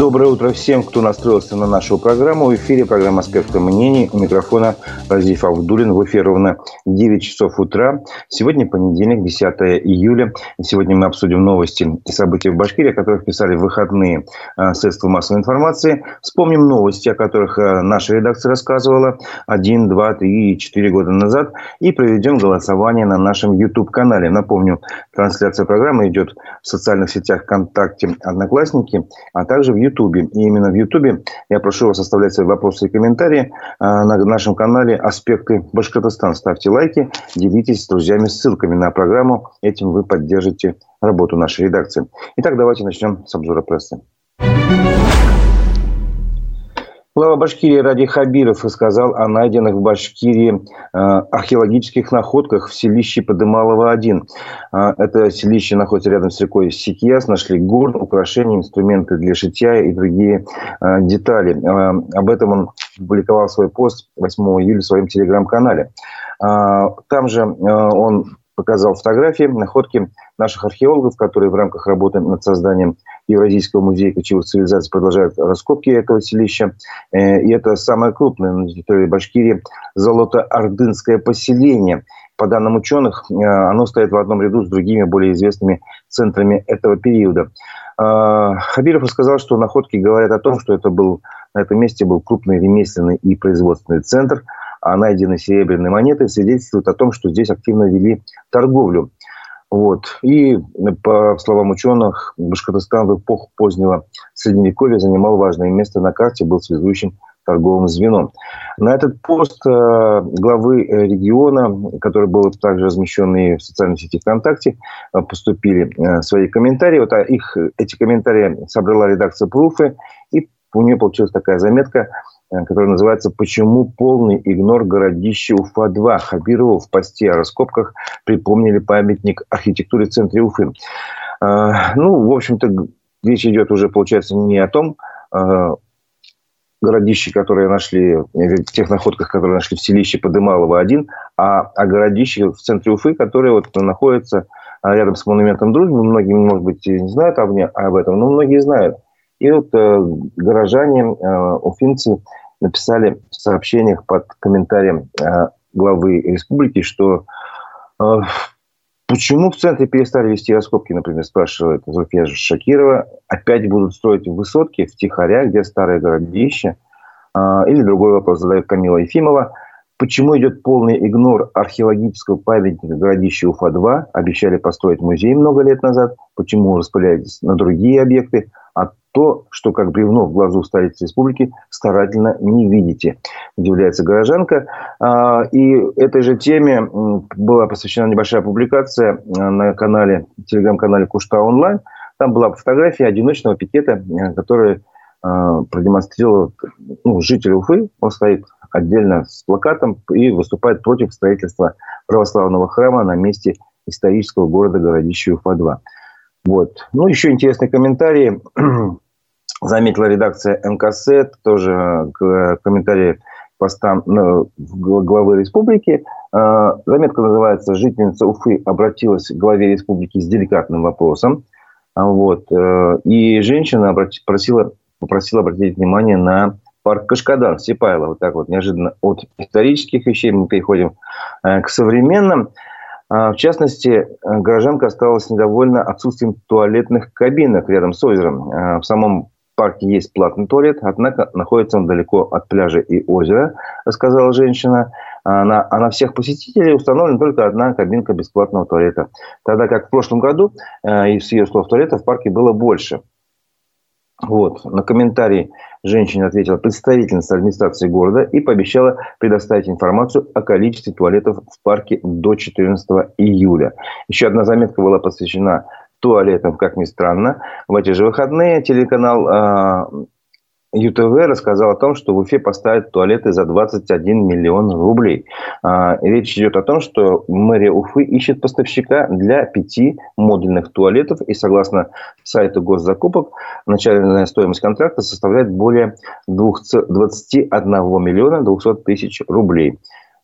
Доброе утро всем, кто настроился на нашу программу. В эфире программа «Спектр мнений». У микрофона Разиф Авдулин. В эфире ровно 9 часов утра. Сегодня понедельник, 10 июля. И сегодня мы обсудим новости и события в Башкирии, о которых писали в выходные а, средства массовой информации. Вспомним новости, о которых а, наша редакция рассказывала один, два, три, четыре года назад. И проведем голосование на нашем YouTube-канале. Напомню, трансляция программы идет в социальных сетях ВКонтакте, Одноклассники, а также в Ютубе. И именно в Ютубе я прошу вас оставлять свои вопросы и комментарии а, на нашем канале «Аспекты Башкортостана». Ставьте лайки, делитесь с друзьями ссылками на программу. Этим вы поддержите работу нашей редакции. Итак, давайте начнем с обзора прессы. Глава Башкирии Ради Хабиров рассказал о найденных в Башкирии э, археологических находках в селище Подымалово-1. Э, это селище находится рядом с рекой Сикьяс. Нашли горн, украшения, инструменты для шитья и другие э, детали. Об этом он публиковал свой пост 8 июля в своем телеграм-канале. Там же он показал фотографии, находки наших археологов, которые в рамках работы над созданием Евразийского музея кочевых цивилизаций продолжают раскопки этого селища. Э, и это самое крупное на территории Башкирии золото-ордынское поселение. По данным ученых, э, оно стоит в одном ряду с другими более известными центрами этого периода. Э, Хабиров рассказал, что находки говорят о том, что это был, на этом месте был крупный ремесленный и производственный центр – а найденные серебряные монеты свидетельствуют о том, что здесь активно вели торговлю. Вот. И, по словам ученых, Башкортостан в эпоху позднего Средневековья занимал важное место на карте, был связующим торговым звеном. На этот пост э, главы э, региона, который был также размещен и в социальной сети ВКонтакте, э, поступили свои комментарии. Вот а их, эти комментарии собрала редакция Пруфы, и у нее получилась такая заметка – который называется «Почему полный игнор городища Уфа-2?» Хабирова в посте о раскопках припомнили памятник архитектуры в центре Уфы. Э, ну, в общем-то, речь идет уже, получается, не о том э, городище, которые нашли, тех находках, которые нашли в селище Подымалово-1, а о городище в центре Уфы, которое вот находится рядом с монументом дружбы. Многие, может быть, не знают об этом, но многие знают. И вот горожане, уфимцы, написали в сообщениях под комментарием э, главы республики, что э, почему в центре перестали вести раскопки, например, спрашивает Зульфия Шакирова, опять будут строить высотки в Тихоря, где старое городище, э, или другой вопрос задает Камила Ефимова. Почему идет полный игнор археологического памятника городища Уфа-2? Обещали построить музей много лет назад. Почему распыляетесь на другие объекты? А то, что как бревно в глазу столицы республики, старательно не видите, удивляется горожанка. А, и этой же теме была посвящена небольшая публикация а, на канале, телеграм-канале Кушта онлайн. Там была фотография одиночного пикета, э, который а, продемонстрировал ну, житель Уфы. Он стоит отдельно с плакатом и выступает против строительства православного храма на месте исторического города городища Уфа-2. Вот. Ну, еще интересный комментарий. Заметила редакция МКС, тоже к комментарии постам ну, главы республики. А, заметка называется «Жительница Уфы обратилась к главе республики с деликатным вопросом». А, вот. Э, и женщина просила, попросила обратить внимание на парк Кашкадан, Сипайло. Вот так вот неожиданно от исторических вещей мы переходим э, к современным. А, в частности, э, горожанка осталась недовольна отсутствием туалетных кабинок рядом с озером. А, в самом парке есть платный туалет, однако находится он далеко от пляжа и озера, рассказала женщина. А, на, а на всех посетителей установлена только одна кабинка бесплатного туалета. Тогда как в прошлом году, э, из ее слов, туалетов в парке было больше. Вот. На комментарий женщине ответила представительница администрации города и пообещала предоставить информацию о количестве туалетов в парке до 14 июля. Еще одна заметка была посвящена туалетам, как ни странно. В эти же выходные телеканал а, ЮТВ рассказал о том, что в Уфе поставят туалеты за 21 миллион рублей. А, речь идет о том, что мэрия Уфы ищет поставщика для пяти модульных туалетов. И согласно сайту госзакупок, начальная стоимость контракта составляет более 21 миллиона 200 тысяч рублей.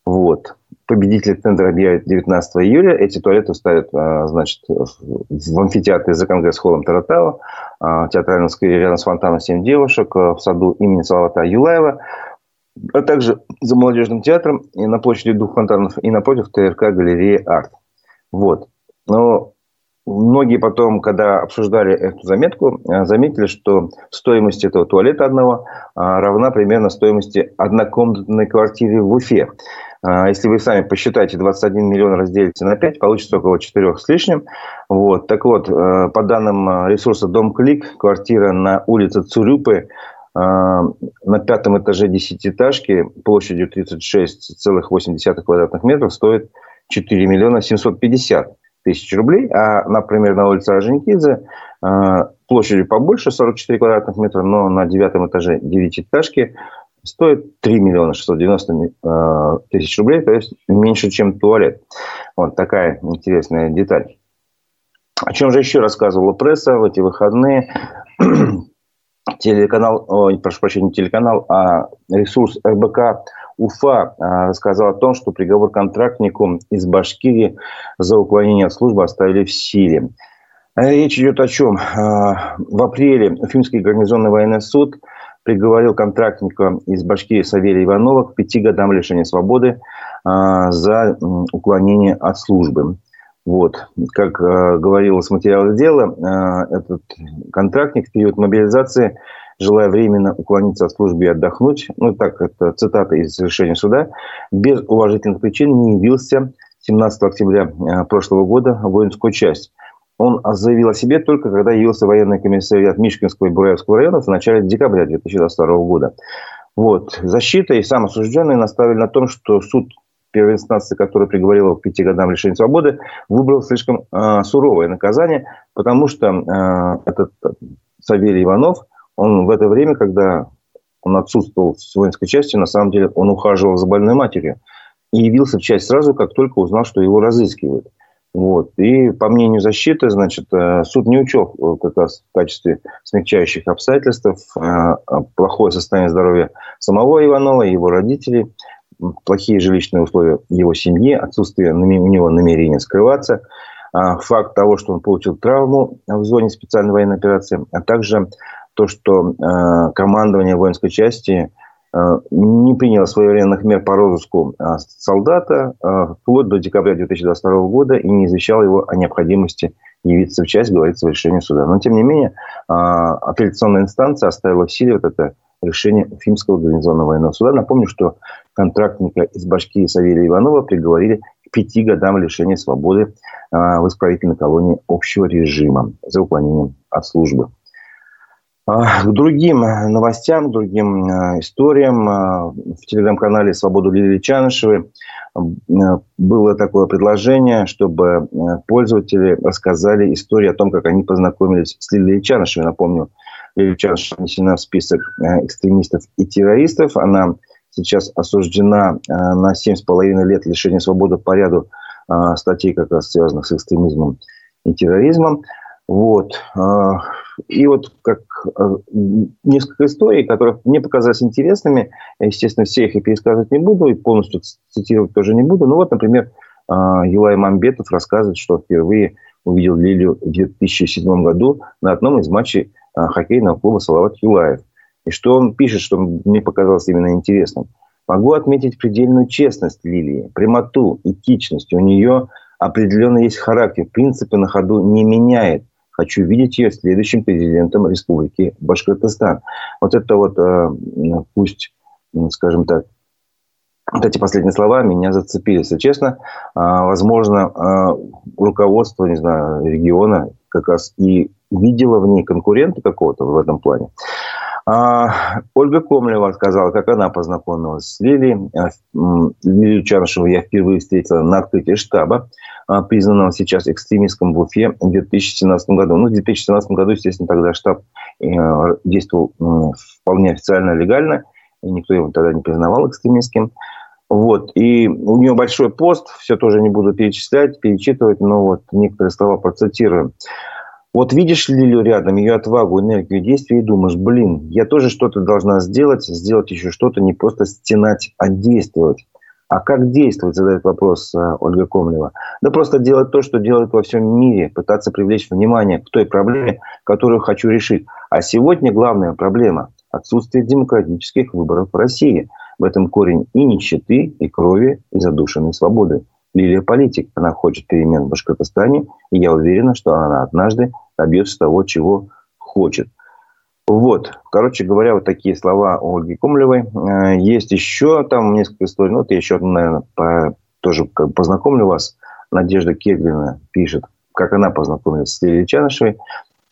Вот. Победители тендера объявят 19 июля. Эти туалеты ставят, а, значит, в амфитеатре за конгресс-холлом Таратау, а, театральном сквере рядом с фонтаном «Семь девушек», а, в саду имени Салавата Юлаева, а также за молодежным театром и на площади двух фонтанов и напротив ТРК галереи «Арт». Вот. Но многие потом, когда обсуждали эту заметку, заметили, что стоимость этого туалета одного равна примерно стоимости однокомнатной квартиры в Уфе. А, если вы сами посчитаете 21 миллион разделите на 5, получится около 4 с лишним. Вот. Так вот, э, по данным э, ресурса Дом Клик, квартира на улице Цурюпы э, на пятом этаже десятиэтажки площадью 36,8 квадратных метров стоит 4 миллиона 750 тысяч рублей, а, например, на улице Орджоникидзе площадью побольше, 44 квадратных метра, но на девятом этаже девятиэтажки стоит 3 миллиона 690 э, тысяч рублей, то есть меньше, чем туалет. Вот такая интересная деталь. О чем же еще рассказывала пресса в эти выходные? Телеканал, о, прошу прощения, телеканал, а ресурс РБК Уфа а, рассказал о том, что приговор контрактнику из Башкирии за уклонение от службы оставили в силе. Речь идет о чем? А, в апреле Уфимский гарнизонный военный суд – приговорил контрактника из Башкирии Савелия Иванова к пяти годам лишения свободы а, за уклонение от службы. Вот. Как э, говорилось в материалах дела, э, этот контрактник в период мобилизации, желая временно уклониться от службы и отдохнуть, ну так, это цитата из решения суда, без уважительных причин не явился 17 октября прошлого года в воинскую часть он заявил о себе только когда явился в военный комиссариат Мишкинского и Бураевского районов в начале декабря 2022 года. Вот. Защита и сам осужденный наставили на том, что суд первой инстанции, который приговорил его к пяти годам лишения свободы, выбрал слишком э, суровое наказание, потому что э, этот Савелий Иванов, он в это время, когда он отсутствовал с воинской части, на самом деле он ухаживал за больной матерью и явился в часть сразу, как только узнал, что его разыскивают. Вот. И по мнению защиты, значит, э, суд не учел э, как раз в качестве смягчающих обстоятельств э, плохое состояние здоровья самого Иванова и его родителей, плохие жилищные условия его семьи, отсутствие у него намерения скрываться, факт того, что он получил травму в зоне специальной военной операции, а также то, что командование воинской части – не приняла своевременных мер по розыску э, солдата э, вплоть до декабря 2022 года и не извещала его о необходимости явиться в часть, говорится в решении суда. Но, тем не менее, апелляционная инстанция оставила в силе вот это решение Уфимского гарнизонного военного суда. Напомню, что контрактника из Башкирии Савелия Иванова приговорили к пяти годам лишения свободы в исправительной колонии общего режима за уклонением от службы. А, к другим э, новостям, к другим э, историям э, в телеграм-канале «Свободу Лилии Чанышевой» было такое предложение, чтобы пользователи рассказали историю о том, как они познакомились с Лилией Чанышевой. Напомню, Лилия Чанышева внесена в список экстремистов и террористов. Она сейчас осуждена на 7,5 лет лишения свободы по ряду статей, как раз связанных с экстремизмом и терроризмом. Вот. И вот как э, несколько историй, которые мне показались интересными. Естественно, все их и пересказывать не буду, и полностью цитировать тоже не буду. Ну вот, например, э, Юлай Мамбетов рассказывает, что впервые увидел Лилию в 2007 году на одном из матчей э, хоккейного клуба «Салават Юлаев». И что он пишет, что мне показалось именно интересным. Могу отметить предельную честность Лилии, прямоту, этичность. У нее определенно есть характер, принципы на ходу не меняет – Хочу видеть ее следующим президентом Республики Башкортостан. Вот это вот, э, пусть, скажем так, вот эти последние слова меня зацепили, если честно. А, возможно, а, руководство, не знаю, региона как раз и видело в ней конкурента какого-то в этом плане. А, Ольга Комлева сказала, как она познакомилась с Лилией. Лилию Чарышеву я впервые встретила на открытии штаба, признанного сейчас экстремистским в Уфе в 2017 году. Ну, в 2017 году, естественно, тогда штаб э, действовал вполне официально, легально, и никто его тогда не признавал экстремистским. Вот. И у нее большой пост, все тоже не буду перечислять, перечитывать, но вот некоторые слова процитирую. Вот видишь Лилию рядом, ее отвагу, энергию действия и думаешь, блин, я тоже что-то должна сделать, сделать еще что-то, не просто стенать, а действовать. А как действовать, задает вопрос э, Ольга Комлева. Да просто делать то, что делают во всем мире. Пытаться привлечь внимание к той проблеме, которую хочу решить. А сегодня главная проблема – отсутствие демократических выборов в России. В этом корень и нищеты, и крови, и задушенной свободы. Лилия политик. Она хочет перемен в Башкортостане. И я уверена, что она однажды добьется того, чего хочет. Вот, короче говоря, вот такие слова Ольги Комлевой. Э, есть еще там несколько историй. Ну, вот я еще, наверное, по, тоже познакомлю вас. Надежда Кеглина пишет, как она познакомилась с Лилией Чанышевой.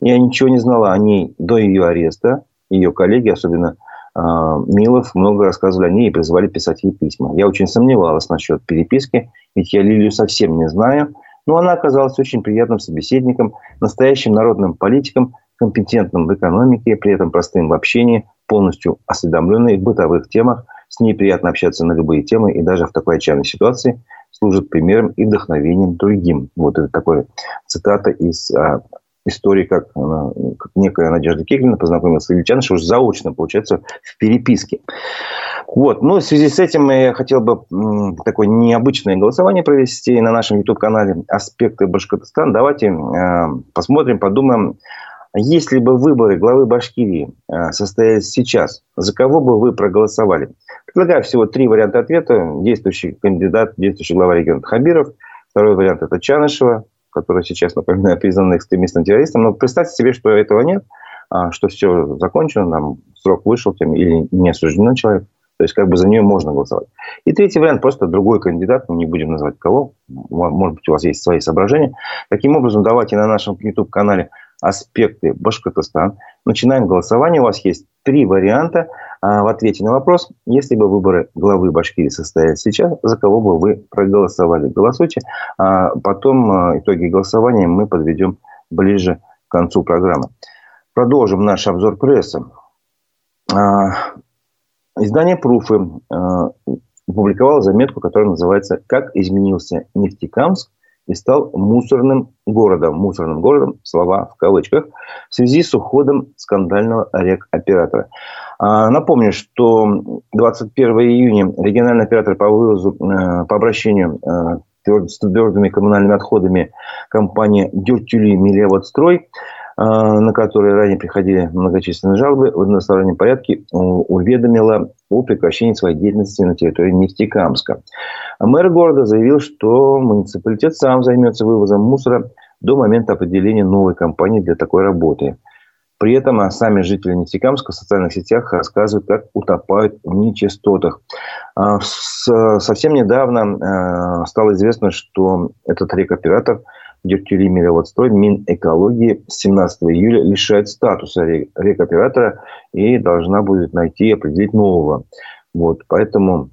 Я ничего не знала о ней до ее ареста. Ее коллеги, особенно э, Милов, много рассказывали о ней и призывали писать ей письма. Я очень сомневалась насчет переписки, ведь я Лилию совсем не знаю. Но она оказалась очень приятным собеседником, настоящим народным политиком – компетентным в экономике, при этом простым в общении, полностью осведомленный в бытовых темах. С ней приятно общаться на любые темы и даже в такой отчаянной ситуации служит примером и вдохновением другим. Вот это такое цитата из а, истории, как, как некая Надежда Кеглина познакомилась с Ильичаном, что уже заочно, получается, в переписке. Вот. Ну, в связи с этим я хотел бы такое необычное голосование провести на нашем YouTube-канале «Аспекты Башкортостана». Давайте э, посмотрим, подумаем, если бы выборы главы Башкирии э, состоялись сейчас, за кого бы вы проголосовали? Предлагаю всего три варианта ответа. Действующий кандидат, действующий глава региона Хабиров. Второй вариант – это Чанышева, который сейчас, напоминаю, признан экстремистом-террористом. Но представьте себе, что этого нет, а, что все закончено, там срок вышел или не осуждено человек. То есть, как бы за нее можно голосовать. И третий вариант – просто другой кандидат, мы не будем называть кого. Может быть, у вас есть свои соображения. Таким образом, давайте на нашем YouTube-канале аспекты Башкортостан. Начинаем голосование. У вас есть три варианта в ответе на вопрос. Если бы выборы главы Башкирии состоялись сейчас, за кого бы вы проголосовали? Голосуйте. А потом а, итоги голосования мы подведем ближе к концу программы. Продолжим наш обзор прессы. А, издание «Пруфы» опубликовало заметку, которая называется «Как изменился Нефтекамск и стал мусорным городом. Мусорным городом, слова в кавычках, в связи с уходом скандального рек-оператора. А, напомню, что 21 июня региональный оператор по вывозу, э, по обращению э, с твердыми коммунальными отходами компания Дюртюли Милеводстрой а, на которые ранее приходили многочисленные жалобы, в одностороннем порядке уведомила о прекращении своей деятельности на территории Нефтекамска. Мэр города заявил, что муниципалитет сам займется вывозом мусора до момента определения новой компании для такой работы. При этом а сами жители Нефтекамска в социальных сетях рассказывают, как утопают в нечистотах. А, совсем недавно стало известно, что этот рекоператор – Директюри Мироводстрой Минэкологии 17 июля лишает статуса рекоператора и должна будет найти и определить нового. Вот, поэтому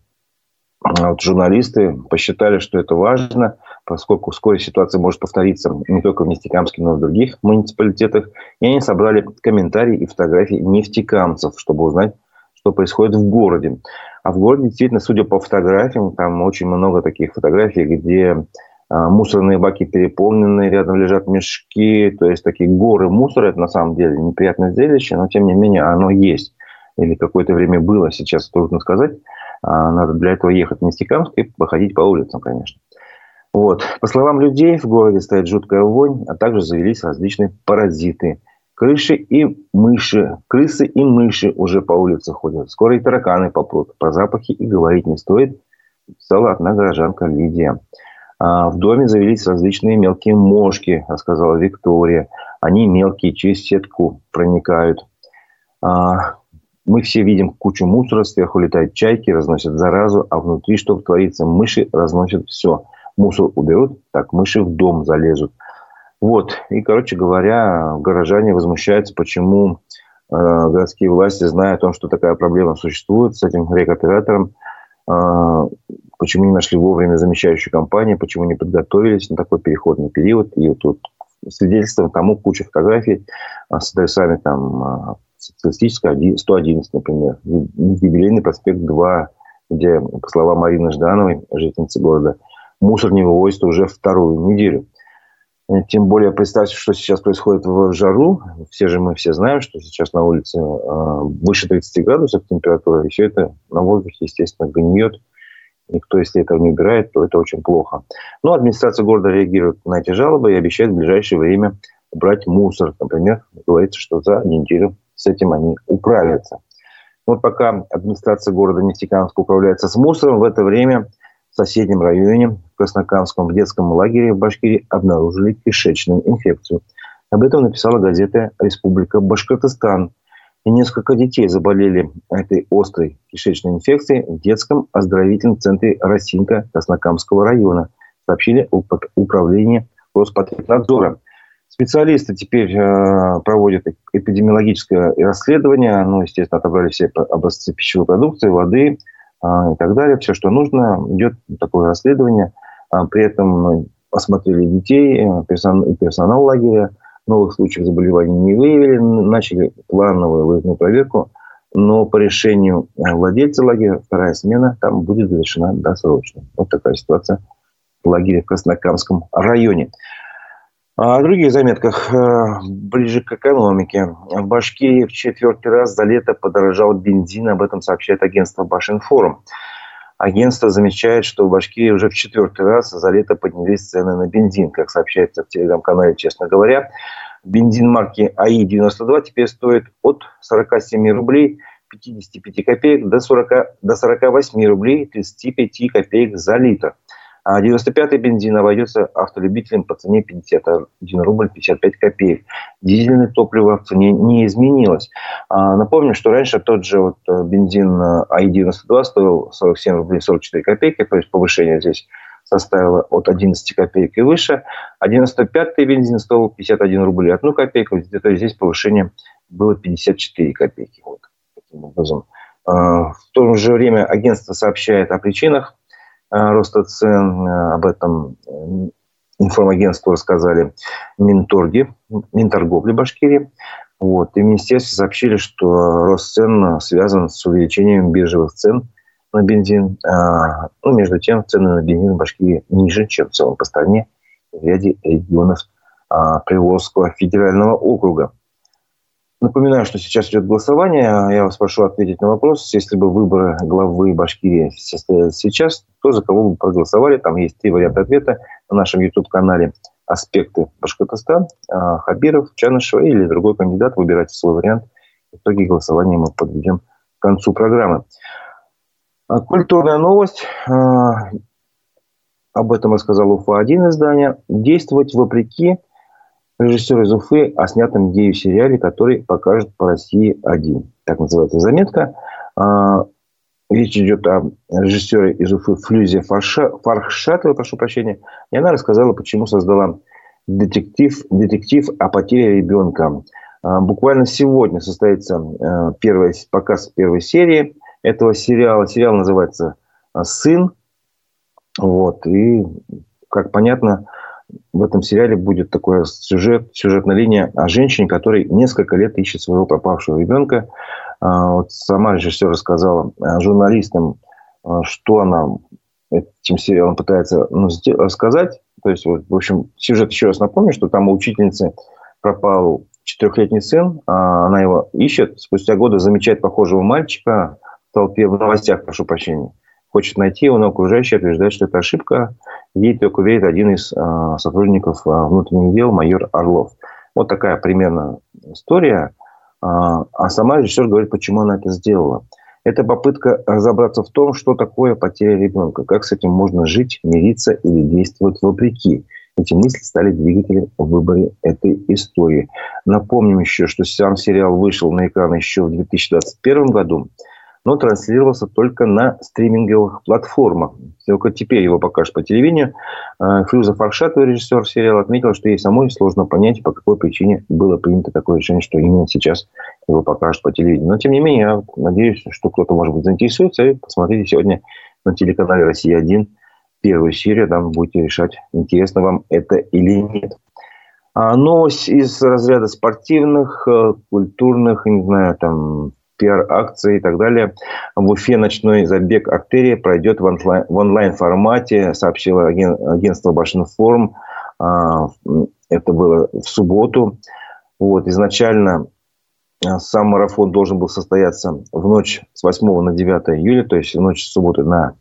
а, вот журналисты посчитали, что это важно, поскольку вскоре ситуация может повториться не только в Нефтекамске, но и в других муниципалитетах. И они собрали комментарии и фотографии нефтекамцев, чтобы узнать, что происходит в городе. А в городе действительно, судя по фотографиям, там очень много таких фотографий, где а, мусорные баки переполнены, рядом лежат мешки, то есть такие горы мусора, это на самом деле неприятное зрелище, но тем не менее оно есть. Или какое-то время было, сейчас трудно сказать. А, надо для этого ехать в Нефтекамск и походить по улицам, конечно. Вот. По словам людей, в городе стоит жуткая вонь, а также завелись различные паразиты. Крыши и мыши, крысы и мыши уже по улице ходят. Скоро и тараканы попрут. Про запахи и говорить не стоит, писала одна горожанка Лидия. А, в доме завелись различные мелкие мошки, рассказала Виктория. Они мелкие, через сетку проникают. А, мы все видим кучу мусора, сверху летают чайки, разносят заразу, а внутри что творится? Мыши разносят все. Мусор уберут, так мыши в дом залезут. Вот. И, короче говоря, горожане возмущаются, почему э, городские власти, зная о том, что такая проблема существует с этим рекоператором, э, почему не нашли вовремя замещающую компанию, почему не подготовились на такой переходный период. И тут свидетельством тому куча фотографий а, с адресами там а, социалистическая 111, например, юбилейный проспект 2, где, по словам Марины Ждановой, жительницы города, мусор не вывозится уже вторую неделю. Тем более, представьте, что сейчас происходит в жару. Все же мы все знаем, что сейчас на улице а, выше 30 градусов температура, и все это на воздухе, естественно, гниет никто, если этого не убирает, то это очень плохо. Но администрация города реагирует на эти жалобы и обещает в ближайшее время убрать мусор. Например, говорится, что за неделю с этим они управятся. Вот пока администрация города Нефтекамска управляется с мусором, в это время в соседнем районе, в Краснокамском детском лагере в Башкирии обнаружили кишечную инфекцию. Об этом написала газета «Республика Башкортостан». И несколько детей заболели этой острой кишечной инфекцией в детском оздоровительном центре Росинка Краснокамского района, сообщили управление Роспотребнадзора. Специалисты теперь э, проводят эпидемиологическое расследование. Ну, естественно, отобрали все образцы пищевой продукции, воды и так далее. Все, что нужно, идет такое расследование. А при этом осмотрели детей э, персонал, и персонал лагеря. Новых случаев заболеваний не выявили. Начали плановую выездную проверку. Но по решению владельца лагеря вторая смена там будет завершена досрочно. Вот такая ситуация в лагере в Краснокамском районе. О других заметках э, ближе к экономике. В Башкирии в четвертый раз за лето подорожал бензин. Об этом сообщает агентство Башинформ. Агентство замечает, что в Башкирии уже в четвертый раз за лето поднялись цены на бензин. Как сообщается в телеграм-канале «Честно говоря», бензин марки АИ-92 теперь стоит от 47 рублей 55 копеек до, 40, до 48 рублей 35 копеек за литр. А 95-й бензин обойдется автолюбителям по цене 51 рубль 55 копеек. Дизельное топливо в цене не изменилось. А, напомню, что раньше тот же вот э, бензин э, АИ-92 стоил 47 рублей 44 копейки, то есть повышение здесь составило от 11 копеек и выше, а 95-й бензин стоил 51 рубль и 1 копейку, то есть здесь повышение было 54 копейки. Вот таким образом. А, в то же время агентство сообщает о причинах роста цен. Э, об этом э, информагентству рассказали Минторги, Минторговли Башкирии. Вот. И в министерстве сообщили, что рост цен связан с увеличением биржевых цен на бензин. А, ну, между тем, цены на бензин в Башкирии ниже, чем в целом по стране в ряде регионов а, Приволжского федерального округа. Напоминаю, что сейчас идет голосование. Я вас прошу ответить на вопрос. Если бы выборы главы Башкирии состоялись сейчас, то за кого бы проголосовали? Там есть три варианта ответа на нашем YouTube-канале «Аспекты Башкортостан», а, Хабиров, Чанышева или другой кандидат. Выбирайте свой вариант. В итоге голосования мы подведем к концу программы. А, культурная новость. А, об этом рассказал УФА-1 издание. Действовать вопреки режиссер из Уфы о снятом гею сериале, который покажет по России один. Так называется заметка. А, речь идет о режиссере из Уфы Флюзе Фархшатовой, прошу прощения. И она рассказала, почему создала детектив, детектив о потере ребенка. А, буквально сегодня состоится а, первый, показ первой серии этого сериала. Сериал называется «Сын». Вот. И, как понятно, в этом сериале будет такой сюжет, сюжетная линия о женщине, которая несколько лет ищет своего пропавшего ребенка. А, вот сама режиссер рассказала журналистам, а, что она этим сериалом пытается ну, рассказать. То есть, вот, в общем, сюжет еще раз напомню, что там у учительницы пропал четырехлетний сын, а она его ищет, спустя годы замечает похожего мальчика в толпе, в новостях, прошу прощения хочет найти его, но окружающие утверждают, что это ошибка. Ей только верит один из э, сотрудников э, внутренних дел, майор Орлов. Вот такая примерно история. Э, а сама режиссер говорит, почему она это сделала. Это попытка разобраться в том, что такое потеря ребенка, как с этим можно жить, мириться или действовать вопреки. Эти мысли стали двигателем в выборе этой истории. Напомним еще, что сам сериал вышел на экраны еще в 2021 году но транслировался только на стриминговых платформах. Только теперь его покажут по телевидению. А, Фрюза Фаршатова, режиссер сериала, отметил, что ей самой сложно понять, по какой причине было принято такое решение, что именно сейчас его покажут по телевидению. Но, тем не менее, я надеюсь, что кто-то, может быть, заинтересуется. И посмотрите сегодня на телеканале «Россия-1» первую серию. Там будете решать, интересно вам это или нет. А новость из разряда спортивных, э, культурных, не знаю, там, пиар-акции и так далее. В Уфе ночной забег артерии пройдет в, онлайн, в онлайн-формате, сообщило аген, агентство Башинформ. А, это было в субботу. Вот, изначально а, сам марафон должен был состояться в ночь с 8 на 9 июля, то есть в ночь с субботы на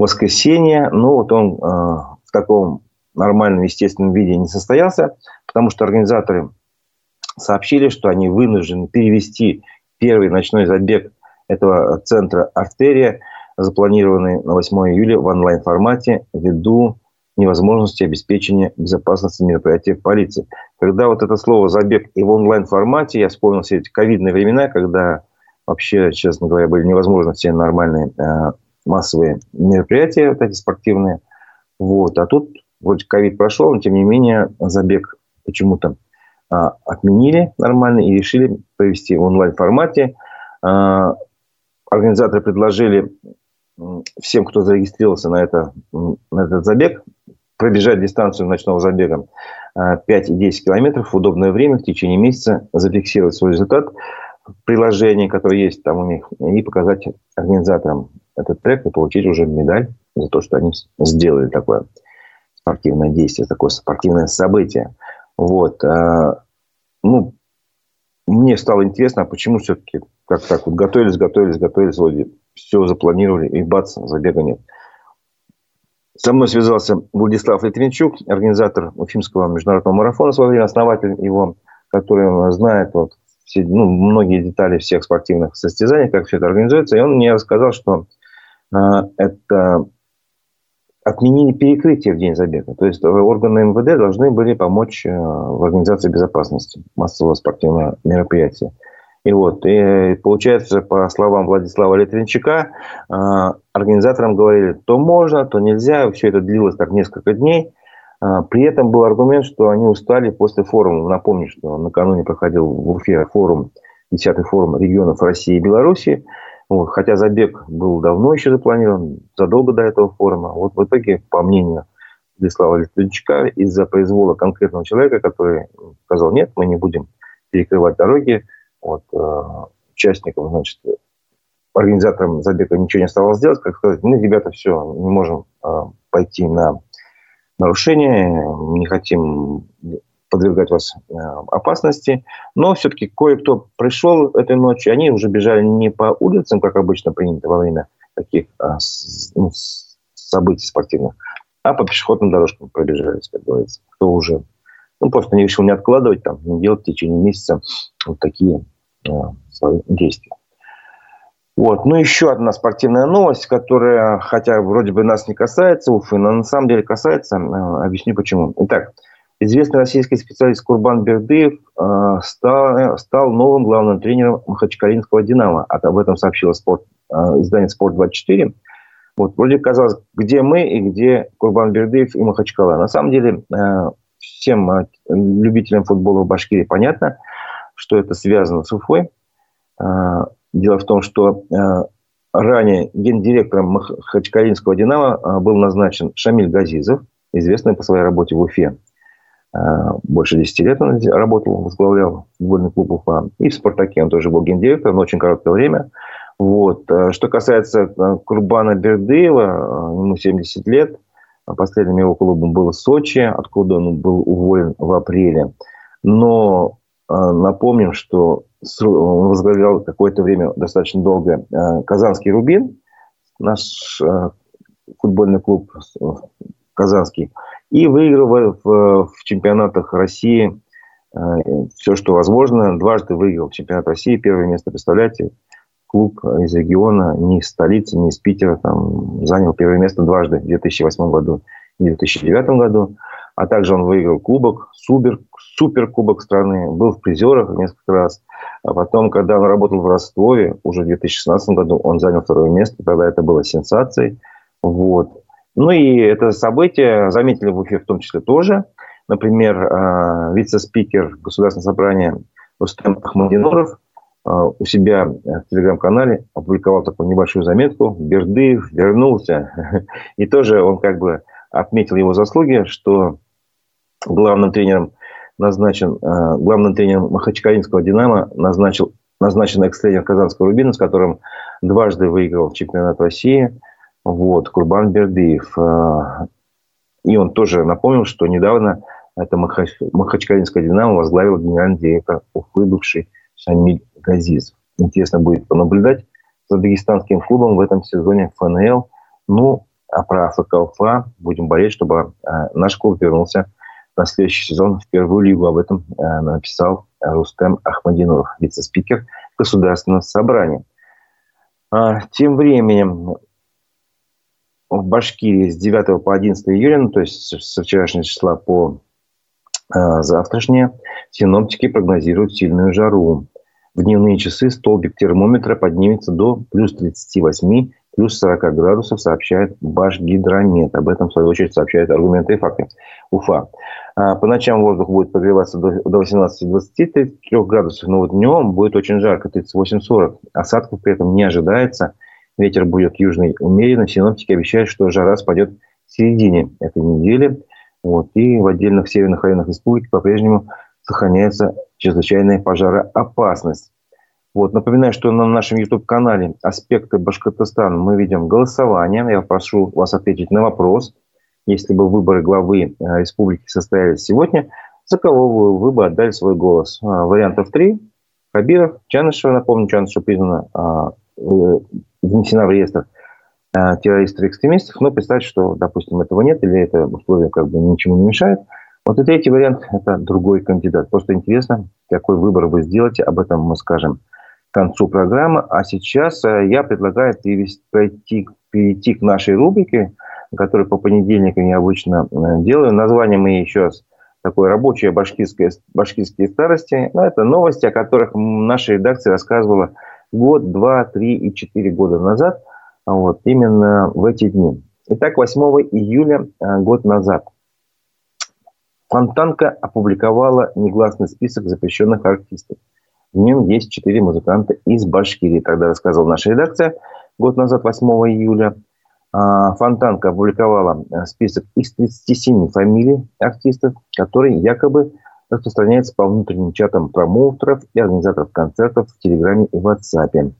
воскресенье. Но вот он э, в таком нормальном, естественном виде не состоялся, потому что организаторы сообщили, что они вынуждены перевести первый ночной забег этого центра «Артерия», запланированный на 8 июля в онлайн-формате ввиду невозможности обеспечения безопасности мероприятия полиции. Когда вот это слово «забег» и в онлайн-формате, я вспомнил все эти ковидные времена, когда вообще, честно говоря, были невозможны все нормальные э, массовые мероприятия, вот эти спортивные. Вот. А тут вроде ковид прошел, но тем не менее забег почему-то отменили нормально и решили провести в онлайн-формате. Э, организаторы предложили всем, кто зарегистрировался на, это, на этот забег, пробежать дистанцию ночного забега 5 и 10 километров в удобное время в течение месяца, зафиксировать свой результат в приложении, которое есть там у них, и показать организаторам этот трек и получить уже медаль за то, что они сделали такое спортивное действие, такое спортивное событие. Вот. А, ну, мне стало интересно, а почему все-таки как так вот готовились, готовились, готовились, вроде все запланировали, и бац, забега нет. Со мной связался Владислав Литвинчук, организатор Уфимского международного марафона, в свое основатель его, который знает вот все, ну, многие детали всех спортивных состязаний, как все это организуется. И он мне рассказал, что э, это отменили перекрытие в день забега. То есть органы МВД должны были помочь э, в организации безопасности массового спортивного мероприятия. И вот, и получается, по словам Владислава Литвинчака, а, организаторам говорили, то можно, то нельзя. Все это длилось так несколько дней. А, при этом был аргумент, что они устали после форума. Напомню, что накануне проходил в Уфе форум, 10-й форум регионов России и Беларуси. Вот, хотя забег был давно еще запланирован, задолго до этого форума. Вот в итоге, по мнению Владислава Литвинчака, из-за произвола конкретного человека, который сказал, нет, мы не будем перекрывать дороги, вот, э, участников, значит, организаторам забега ничего не оставалось сделать, как сказать, мы, ребята, все, не можем э, пойти на нарушение, не хотим подвергать вас э, опасности. Но все-таки кое-кто пришел этой ночью, они уже бежали не по улицам, как обычно принято во время таких ну, событий спортивных, а по пешеходным дорожкам пробежались, как говорится. Кто уже ну, просто не решил не откладывать, там, не делать в течение месяца вот такие э, свои действия. Вот. Ну, еще одна спортивная новость, которая, хотя вроде бы нас не касается Уфы, но на самом деле касается. Э, объясню почему. Итак, известный российский специалист Курбан Бердыев э, стал, стал новым главным тренером Махачкалинского «Динамо». Об этом сообщило спорт, э, издание «Спорт-24». Вот, вроде казалось, где мы и где Курбан Бердыев и Махачкала. На самом деле, э, всем э, любителям футбола в Башкирии понятно, что это связано с Уфой. Э, дело в том, что э, ранее гендиректором Махачкалинского «Динамо» был назначен Шамиль Газизов, известный по своей работе в Уфе. Больше 10 лет он работал, возглавлял футбольный клуб Уфа. И в «Спартаке» он тоже был гендиректором, но очень короткое время. Вот. Что касается Курбана Бердыева, ему 70 лет – Последним его клубом было Сочи, откуда он был уволен в апреле. Но э, напомним, что он возглавлял какое-то время достаточно долго э, Казанский Рубин, наш э, футбольный клуб казанский, и выиграл в, в чемпионатах России все, что возможно. Дважды выиграл чемпионат России. Первое место, представляете, клуб из региона, не из столицы, не из Питера, там, занял первое место дважды в 2008 году и 2009 году. А также он выиграл кубок, супер, супер кубок страны, был в призерах несколько раз. А потом, когда он работал в Ростове, уже в 2016 году он занял второе место, тогда это было сенсацией. Вот. Ну и это событие заметили в Уфе в том числе тоже. Например, а, вице-спикер Государственного собрания Рустем Ахмадиноров а, у себя в телеграм-канале опубликовал такую небольшую заметку. Бердыев вернулся. И тоже он как бы отметил его заслуги, что главным тренером назначен, а, главным тренером Махачкалинского «Динамо» назначил, назначен экс-тренер Казанского «Рубина», с которым дважды выиграл чемпионат России, вот, Курбан Бердыев. А, и он тоже напомнил, что недавно это Махач... Махачкалинское «Динамо» возглавил генеральный директор Уфы, бывший Шамиль Газиз. Интересно будет понаблюдать за дагестанским клубом в этом сезоне ФНЛ. Ну, про АФК Уфа. Будем болеть, чтобы наш клуб вернулся на следующий сезон в первую лигу. Об этом написал Рустем Ахмадинов, вице-спикер Государственного собрания. А, тем временем в Башкирии с 9 по 11 июля, ну, то есть со вчерашнего числа по э, завтрашнее, синоптики прогнозируют сильную жару. В дневные часы столбик термометра поднимется до плюс 38, плюс 40 градусов, сообщает Башгидромет. Об этом, в свою очередь, сообщают аргументы и факты. Уфа. А по ночам воздух будет прогреваться до 18-23 градусов, но вот днем будет очень жарко, 38-40. Осадков при этом не ожидается. Ветер будет южный умеренный. Синоптики обещают, что жара спадет в середине этой недели. Вот. И в отдельных северных районах республики по-прежнему сохраняется чрезвычайная пожароопасность. Вот. Напоминаю, что на нашем YouTube-канале «Аспекты Башкортостана» мы ведем голосование. Я прошу вас ответить на вопрос – если бы выборы главы э, республики состоялись сегодня, за кого вы, бы отдали свой голос? А, вариантов три. Хабиров, Чанышева, напомню, Чанышева признана, а, внесена в реестр а, террористов и экстремистов, но представьте, что, допустим, этого нет, или это условие как бы ничему не мешает. Вот и третий вариант – это другой кандидат. Просто интересно, какой выбор вы сделаете, об этом мы скажем к концу программы. А сейчас э, я предлагаю перейти, перейти к нашей рубрике – который по понедельникам я обычно э, делаю. Название мы еще раз такое рабочее башкирское, башкирские старости. Но это новости, о которых наша редакция рассказывала год, два, три и четыре года назад. Вот, именно в эти дни. Итак, 8 июля э, год назад Фонтанка опубликовала негласный список запрещенных артистов. В нем есть четыре музыканта из Башкирии. Тогда рассказывала наша редакция год назад, 8 июля. А, Фонтанка опубликовала э, список из 37 фамилий артистов, которые якобы распространяются по внутренним чатам промоутеров и организаторов концертов в Телеграме и WhatsApp.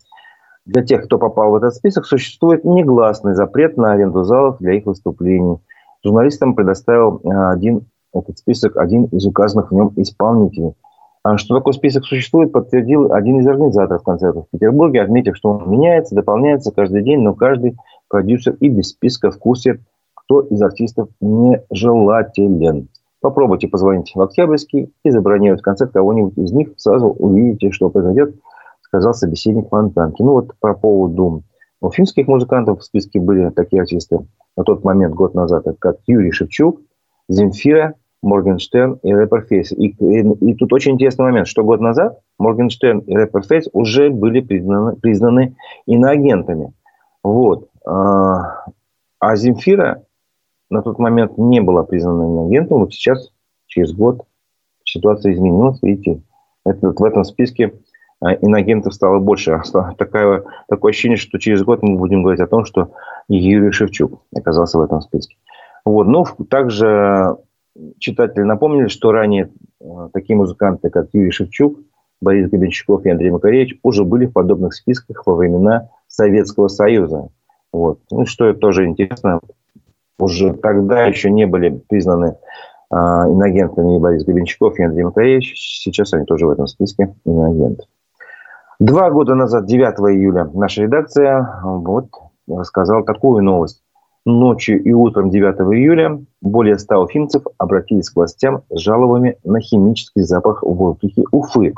Для тех, кто попал в этот список, существует негласный запрет на аренду залов для их выступлений. Журналистам предоставил э, один, этот список один из указанных в нем исполнителей. А что такой список существует, подтвердил один из организаторов концертов в Петербурге, отметив, что он меняется, дополняется каждый день, но каждый продюсер и без списка в курсе, кто из артистов нежелателен. Попробуйте позвонить в Октябрьский и забронировать концерт кого-нибудь из них. Сразу увидите, что произойдет, сказал собеседник Фонтанки. Ну вот по поводу финских музыкантов в списке были такие артисты на тот момент, год назад, как Юрий Шевчук, Земфира, Моргенштерн и Рэпер Фейс. И, и, и тут очень интересный момент, что год назад Моргенштерн и Рэпер Фейс уже были признаны, признаны иноагентами. Вот. А, а Земфира на тот момент не была признана агентом. Вот сейчас, через год, ситуация изменилась. Видите, это, в этом списке а, инагентов стало больше. Такое, такое ощущение, что через год мы будем говорить о том, что Юрий Шевчук оказался в этом списке. Вот. Ну, также читатели напомнили, что ранее а, такие музыканты, как Юрий Шевчук, Борис Гребенщиков и Андрей Макаревич уже были в подобных списках во времена Советского Союза. Вот. Ну, что тоже интересно, уже тогда еще не были признаны а, иноагентами Борис Гребенщиков и Андрей Макаревич. Сейчас они тоже в этом списке иноагенты. Два года назад, 9 июля, наша редакция вот, рассказала такую новость. Ночью и утром 9 июля более 100 уфимцев обратились к властям с жалобами на химический запах в воздухе Уфы.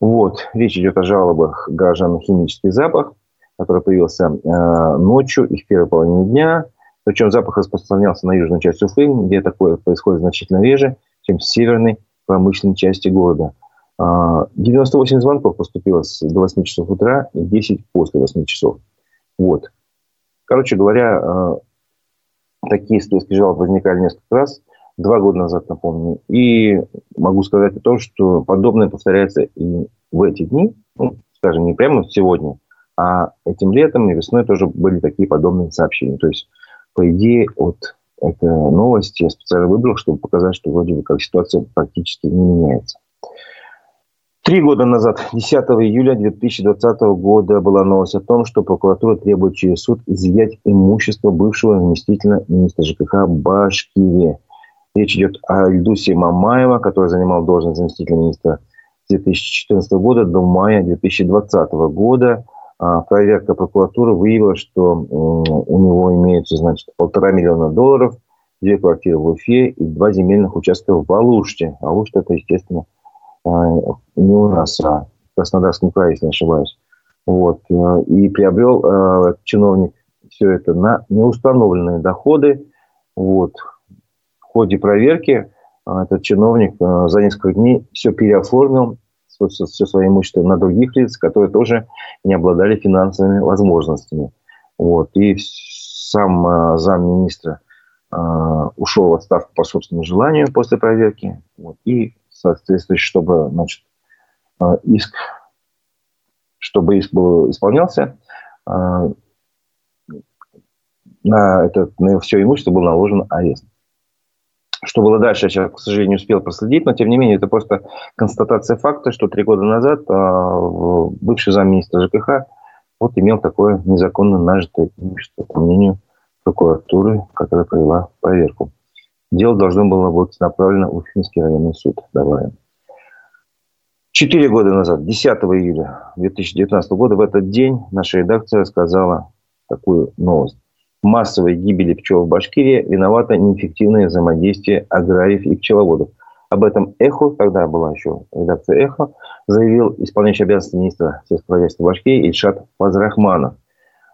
Вот, речь идет о жалобах горожан на химический запах который появился э, ночью и в первой половине дня. Причем запах распространялся на южную часть Уфы, где такое происходит значительно реже, чем в северной промышленной части города. 98 э, звонков поступило до 8 часов утра и 10 после 8 часов. Вот. Короче говоря, э, такие списки жалоб возникали несколько раз, два года назад, напомню. И могу сказать о том, что подобное повторяется и в эти дни, ну, скажем, не прямо сегодня, а этим летом и весной тоже были такие подобные сообщения. То есть, по идее, от этой новости я специально выбрал, чтобы показать, что вроде бы как ситуация практически не меняется. Три года назад, 10 июля 2020 года, была новость о том, что прокуратура требует через суд изъять имущество бывшего заместителя министра ЖКХ Башкирии. Речь идет о Ильдусе Мамаева, который занимал должность заместителя министра с 2014 года до мая 2020 года. А, проверка прокуратуры выявила, что у него имеются, значит, полтора миллиона долларов, две квартиры в Уфе и два земельных участка в Алуште. Алушта это, естественно, а, не у нас, а в Краснодарском крае, если не ошибаюсь. Вот. Э, и приобрел э, чиновник все это на неустановленные доходы. Вот. В ходе проверки э, этот чиновник э, за несколько дней все переоформил, все, все свое имущество на других лиц, которые тоже не обладали финансовыми возможностями. Вот. И сам э, замминистра э, ушел в отставку по собственному желанию после проверки. Вот. И, соответственно, чтобы значит, э, иск чтобы иск был, исполнялся, а, на, это, на все имущество был наложен арест. Что было дальше, я сейчас, к сожалению, не успел проследить, но тем не менее это просто констатация факта, что три года назад э, бывший замминистра ЖКХ вот имел такое незаконно нажитое имущество, по мнению прокуратуры, которая провела проверку. Дело должно было быть направлено в Уфимский районный суд, добавим. Четыре года назад, 10 июля 2019 года, в этот день наша редакция сказала такую новость. Массовой гибели пчел в Башкирии виновато неэффективное взаимодействие аграриев и пчеловодов. Об этом «Эхо», тогда была еще редакция «Эхо», заявил исполняющий обязанности министра сельского хозяйства Башкирии Ильшат Фазрахманов.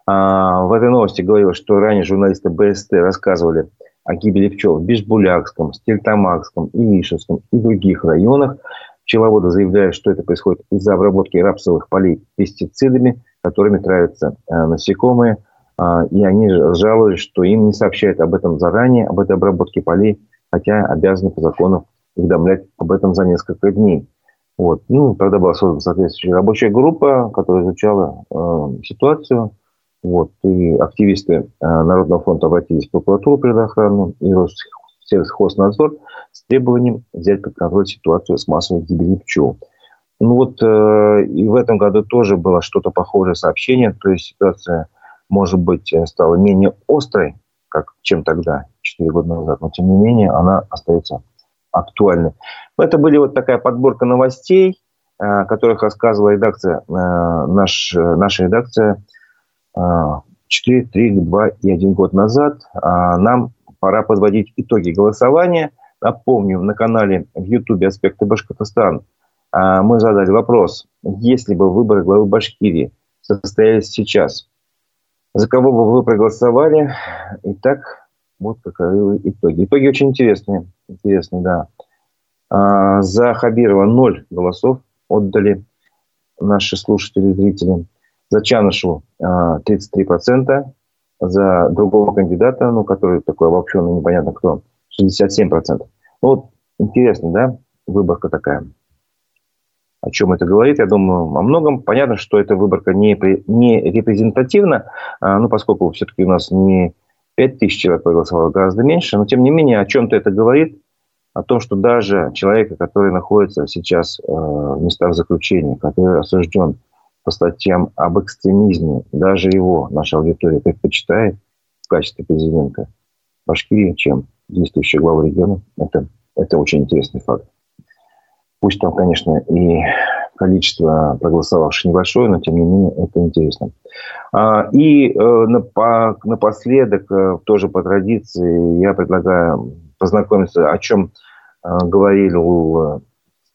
А в этой новости говорилось, что ранее журналисты БСТ рассказывали о гибели пчел в Бишбулякском, Стельтамакском, Илишевском и других районах, Пчеловоды заявляют, что это происходит из-за обработки рапсовых полей пестицидами, которыми травятся э, насекомые. Э, и они жалуются, что им не сообщают об этом заранее, об этой обработке полей, хотя обязаны по закону уведомлять об этом за несколько дней. Вот. Ну, тогда была создана соответствующая рабочая группа, которая изучала э, ситуацию. Вот. И активисты э, Народного фронта обратились в прокуратуру предохранную и Россельхознадзор с требованием взять под контроль ситуацию с массовой гибелью пчел. Ну вот э, и в этом году тоже было что-то похожее сообщение, то есть ситуация, может быть, э, стала менее острой, как чем тогда, 4 года назад, но тем не менее она остается актуальной. Это были вот такая подборка новостей, э, которых рассказывала редакция, э, наш, наша редакция э, 4, 3, 2 и 1 год назад. А нам пора подводить итоги голосования. Напомню, на канале в Ютубе «Аспекты Башкортостан» мы задали вопрос, если бы выборы главы Башкирии состоялись сейчас, за кого бы вы проголосовали? Итак, вот каковы итоги. Итоги очень интересные. Интересные, да. А, за Хабирова ноль голосов отдали наши слушатели и зрители. За Чанышеву 33%, за другого кандидата, ну, который такой обобщенный, непонятно кто, 67%. Ну, вот интересно, да, выборка такая. О чем это говорит? Я думаю, о многом. Понятно, что эта выборка не, не репрезентативна, а, ну, поскольку все-таки у нас не 5 тысяч человек проголосовало, гораздо меньше. Но, тем не менее, о чем-то это говорит. О том, что даже человека, который находится сейчас э, в местах заключения, который осужден по статьям об экстремизме, даже его наша аудитория предпочитает в качестве президента Башкирии, чем действующий глава региона. Это, это очень интересный факт. Пусть там, конечно, и количество проголосовавших небольшое, но тем не менее это интересно. А, и э, напоследок, э, тоже по традиции, я предлагаю познакомиться, о чем э, говорил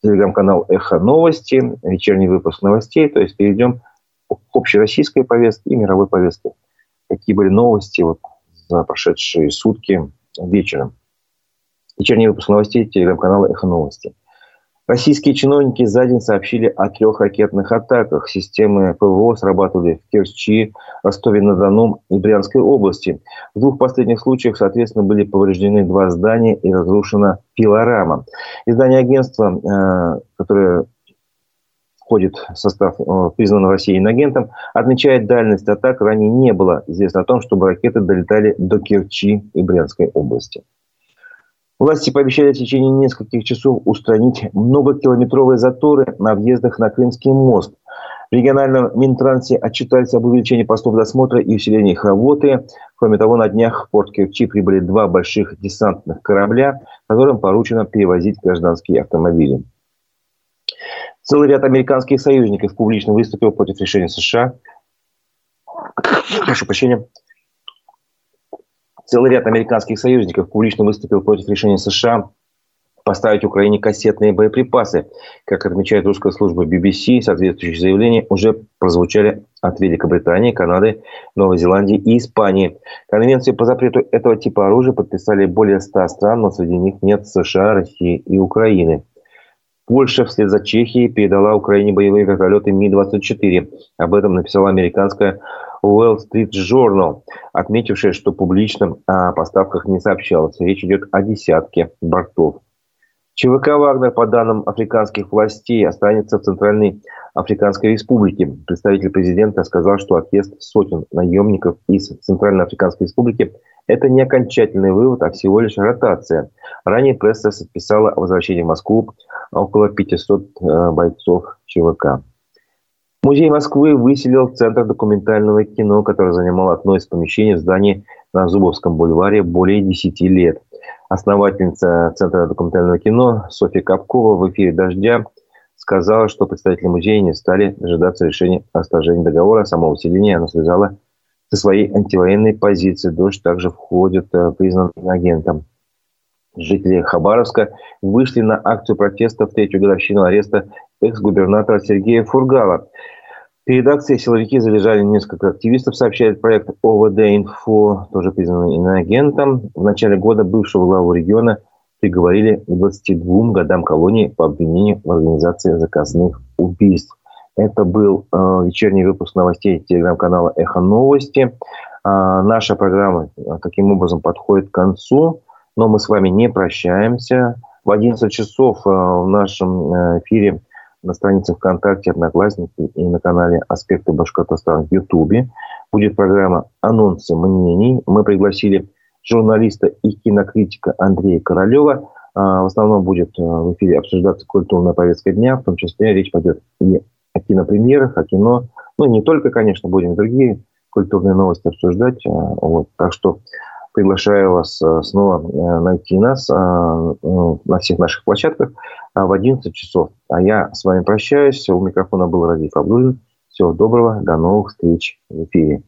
телеграм-канал «Эхо новости», вечерний выпуск новостей. То есть перейдем к общероссийской повестке и мировой повестке. Какие были новости вот за прошедшие сутки вечером. Вечерний выпуск новостей телеграм-канала «Эхо новости». Российские чиновники за день сообщили о трех ракетных атаках. Системы ПВО срабатывали в Керчи, Ростове-на-Дону и Брянской области. В двух последних случаях, соответственно, были повреждены два здания и разрушена пилорама. Издание агентства, э, которое входит в состав э, признанного Россией иноагентом, отмечает дальность атак. Ранее не было известно о том, чтобы ракеты долетали до Керчи и Брянской области. Власти пообещали в течение нескольких часов устранить многокилометровые заторы на въездах на Крымский мост. В региональном Минтрансе отчитались об увеличении постов досмотра и усилении их работы. Кроме того, на днях в порт Керчи прибыли два больших десантных корабля, которым поручено перевозить гражданские автомобили. Целый ряд американских союзников публично выступил против решения США прошу прощения, целый ряд американских союзников публично выступил против решения США поставить Украине кассетные боеприпасы. Как отмечает русская служба BBC, соответствующие заявления уже прозвучали от Великобритании, Канады, Новой Зеландии и Испании. Конвенцию по запрету этого типа оружия подписали более 100 стран, но среди них нет США, России и Украины. Польша вслед за Чехией передала Украине боевые вертолеты Ми-24. Об этом написала американская Wall Street Journal, отметившая, что публично о поставках не сообщалось. Речь идет о десятке бортов. ЧВК «Вагнер», по данным африканских властей, останется в Центральной Африканской Республике. Представитель президента сказал, что отъезд сотен наемников из Центральной Африканской Республики – это не окончательный вывод, а всего лишь ротация. Ранее пресса отписала о возвращении в Москву около 500 э, бойцов ЧВК. Музей Москвы выселил Центр документального кино, который занимал одно из помещений в здании на Зубовском бульваре более 10 лет. Основательница Центра документального кино Софья Капкова в эфире «Дождя» сказала, что представители музея не стали дожидаться решения о сторожении договора. Само усиление она связала со своей антивоенной позицией. Дождь также входит э, признан агентом. Жители Хабаровска вышли на акцию протеста в третью годовщину ареста экс-губернатора Сергея Фургала. Перед акцией силовики задержали несколько активистов, сообщает проект ОВД-Инфо, тоже признанный иноагентом. В начале года бывшего главу региона приговорили к 22 годам колонии по обвинению в организации заказных убийств. Это был э, вечерний выпуск новостей телеграм-канала «Эхо новости». Э, наша программа э, таким образом подходит к концу, но мы с вами не прощаемся. В 11 часов э, в нашем эфире на странице ВКонтакте, Одноклассники и на канале «Аспекты Башкортостана» в Ютубе. Будет программа «Анонсы мнений». Мы пригласили журналиста и кинокритика Андрея Королева. А, в основном будет а, в эфире обсуждаться культурная повестка дня, в том числе речь пойдет и о кинопремьерах, о кино. Ну, не только, конечно, будем другие культурные новости обсуждать. А, вот. Так что приглашаю вас снова найти нас ну, на всех наших площадках в 11 часов. А я с вами прощаюсь. У микрофона был Радик Абдулин. Всего доброго. До новых встреч в эфире.